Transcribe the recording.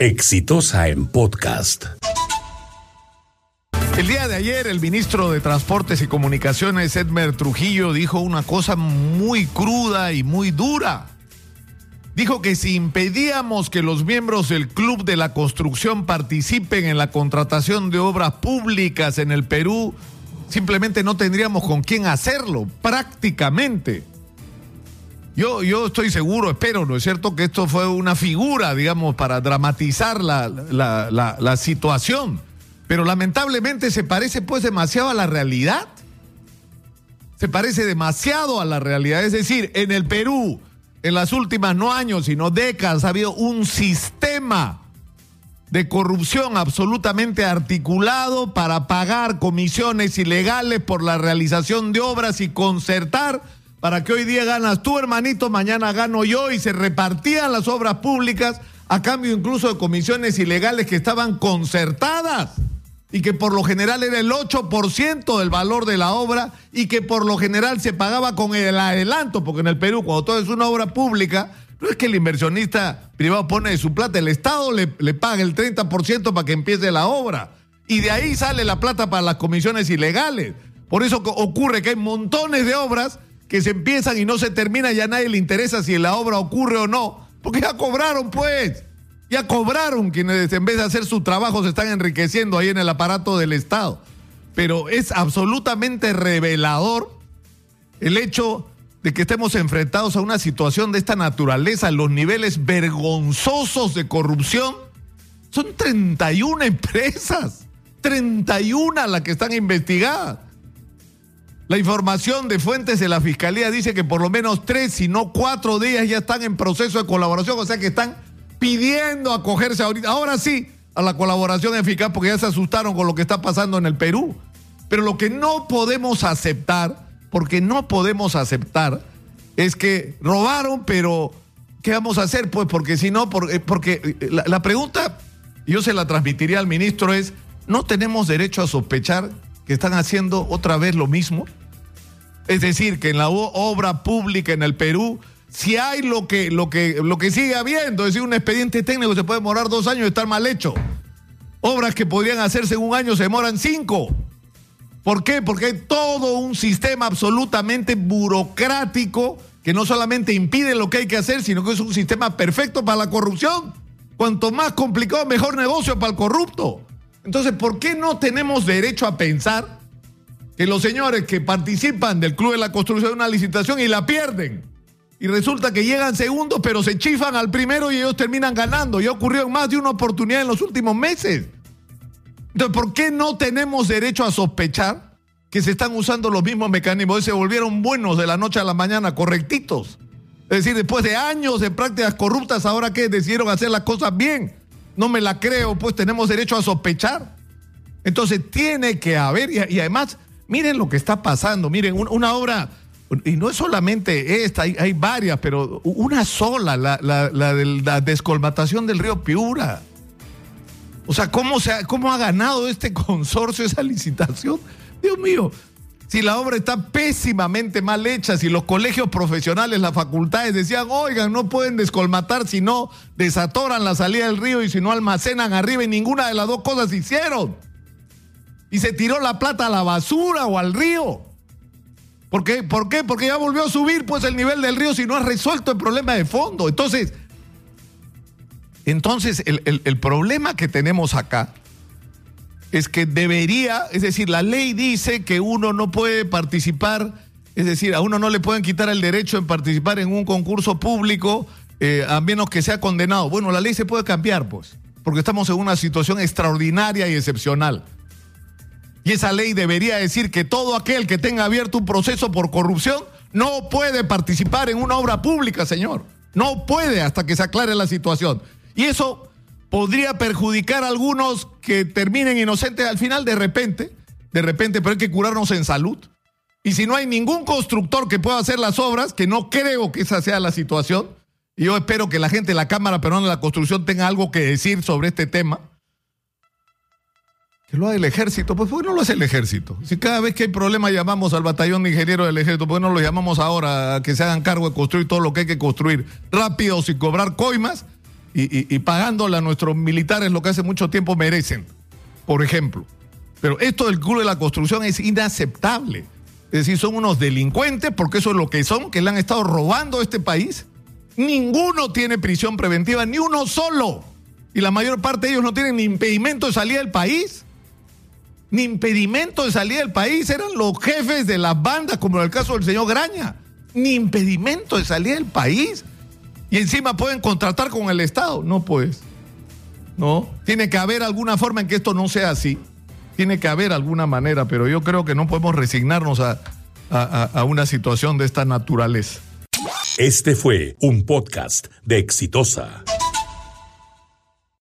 Exitosa en podcast. El día de ayer el ministro de Transportes y Comunicaciones, Edmer Trujillo, dijo una cosa muy cruda y muy dura. Dijo que si impedíamos que los miembros del Club de la Construcción participen en la contratación de obras públicas en el Perú, simplemente no tendríamos con quién hacerlo, prácticamente. Yo, yo estoy seguro, espero, ¿no es cierto?, que esto fue una figura, digamos, para dramatizar la, la, la, situación. Pero lamentablemente se parece pues demasiado a la realidad. Se parece demasiado a la realidad. Es decir, en el Perú, en las últimas no años, sino décadas, ha habido un sistema de corrupción absolutamente articulado para pagar comisiones ilegales por la realización de obras y concertar para que hoy día ganas tú, hermanito, mañana gano yo y se repartían las obras públicas a cambio incluso de comisiones ilegales que estaban concertadas y que por lo general era el 8% del valor de la obra y que por lo general se pagaba con el adelanto, porque en el Perú cuando todo es una obra pública, no es que el inversionista privado pone de su plata, el Estado le, le paga el 30% para que empiece la obra. Y de ahí sale la plata para las comisiones ilegales. Por eso ocurre que hay montones de obras que se empiezan y no se termina, ya nadie le interesa si la obra ocurre o no, porque ya cobraron pues, ya cobraron quienes en vez de hacer su trabajo se están enriqueciendo ahí en el aparato del Estado. Pero es absolutamente revelador el hecho de que estemos enfrentados a una situación de esta naturaleza, los niveles vergonzosos de corrupción. Son 31 empresas, 31 las que están investigadas. La información de fuentes de la fiscalía dice que por lo menos tres, si no cuatro días ya están en proceso de colaboración, o sea que están pidiendo acogerse ahorita, ahora sí, a la colaboración eficaz porque ya se asustaron con lo que está pasando en el Perú. Pero lo que no podemos aceptar, porque no podemos aceptar, es que robaron, pero ¿qué vamos a hacer? Pues porque si no, eh, porque eh, la, la pregunta, yo se la transmitiría al ministro, es, ¿no tenemos derecho a sospechar que están haciendo otra vez lo mismo? Es decir, que en la obra pública en el Perú, si hay lo que, lo que, lo que sigue habiendo, es decir, un expediente técnico se puede demorar dos años y estar mal hecho. Obras que podrían hacerse en un año se demoran cinco. ¿Por qué? Porque hay todo un sistema absolutamente burocrático que no solamente impide lo que hay que hacer, sino que es un sistema perfecto para la corrupción. Cuanto más complicado, mejor negocio para el corrupto. Entonces, ¿por qué no tenemos derecho a pensar que los señores que participan del Club de la Construcción de una licitación y la pierden. Y resulta que llegan segundos, pero se chifan al primero y ellos terminan ganando. Y ha ocurrido en más de una oportunidad en los últimos meses. Entonces, ¿por qué no tenemos derecho a sospechar que se están usando los mismos mecanismos? Y se volvieron buenos de la noche a la mañana, correctitos. Es decir, después de años de prácticas corruptas, ahora que decidieron hacer las cosas bien. No me la creo, pues tenemos derecho a sospechar. Entonces tiene que haber, y además Miren lo que está pasando, miren, una obra, y no es solamente esta, hay, varias, pero una sola, la, de la descolmatación del río Piura. O sea, ¿cómo, se ha, ¿cómo ha ganado este consorcio esa licitación? Dios mío, si la obra está pésimamente mal hecha, si los colegios profesionales, las facultades decían, oigan, no pueden descolmatar si no desatoran la salida del río y si no almacenan arriba y ninguna de las dos cosas hicieron y se tiró la plata a la basura o al río. ¿Por qué? ¿Por qué? Porque ya volvió a subir pues el nivel del río si no ha resuelto el problema de fondo. Entonces, entonces el, el problema que tenemos acá es que debería, es decir, la ley dice que uno no puede participar, es decir, a uno no le pueden quitar el derecho en participar en un concurso público eh, a menos que sea condenado. Bueno, la ley se puede cambiar, pues, porque estamos en una situación extraordinaria y excepcional. Y esa ley debería decir que todo aquel que tenga abierto un proceso por corrupción no puede participar en una obra pública, señor. No puede hasta que se aclare la situación. Y eso podría perjudicar a algunos que terminen inocentes al final de repente, de repente, pero hay que curarnos en salud. Y si no hay ningún constructor que pueda hacer las obras, que no creo que esa sea la situación, y yo espero que la gente de la Cámara Peruana de la Construcción tenga algo que decir sobre este tema, que lo haga el ejército, pues ¿por qué no lo hace el ejército? Si cada vez que hay problema llamamos al batallón de ingenieros del ejército, ¿por qué no lo llamamos ahora a que se hagan cargo de construir todo lo que hay que construir rápido sin cobrar coimas? y, y pagándole a nuestros militares lo que hace mucho tiempo merecen, por ejemplo. Pero esto del Club de la Construcción es inaceptable. Es decir, son unos delincuentes, porque eso es lo que son, que le han estado robando a este país. Ninguno tiene prisión preventiva, ni uno solo. Y la mayor parte de ellos no tienen impedimento de salir del país. Ni impedimento de salir del país. Eran los jefes de las bandas, como en el caso del señor Graña. Ni impedimento de salir del país. Y encima pueden contratar con el Estado. No, pues. No. Tiene que haber alguna forma en que esto no sea así tiene que haber alguna manera, pero yo creo que no podemos resignarnos a, a, una situación de esta naturaleza. Este fue un podcast de Exitosa.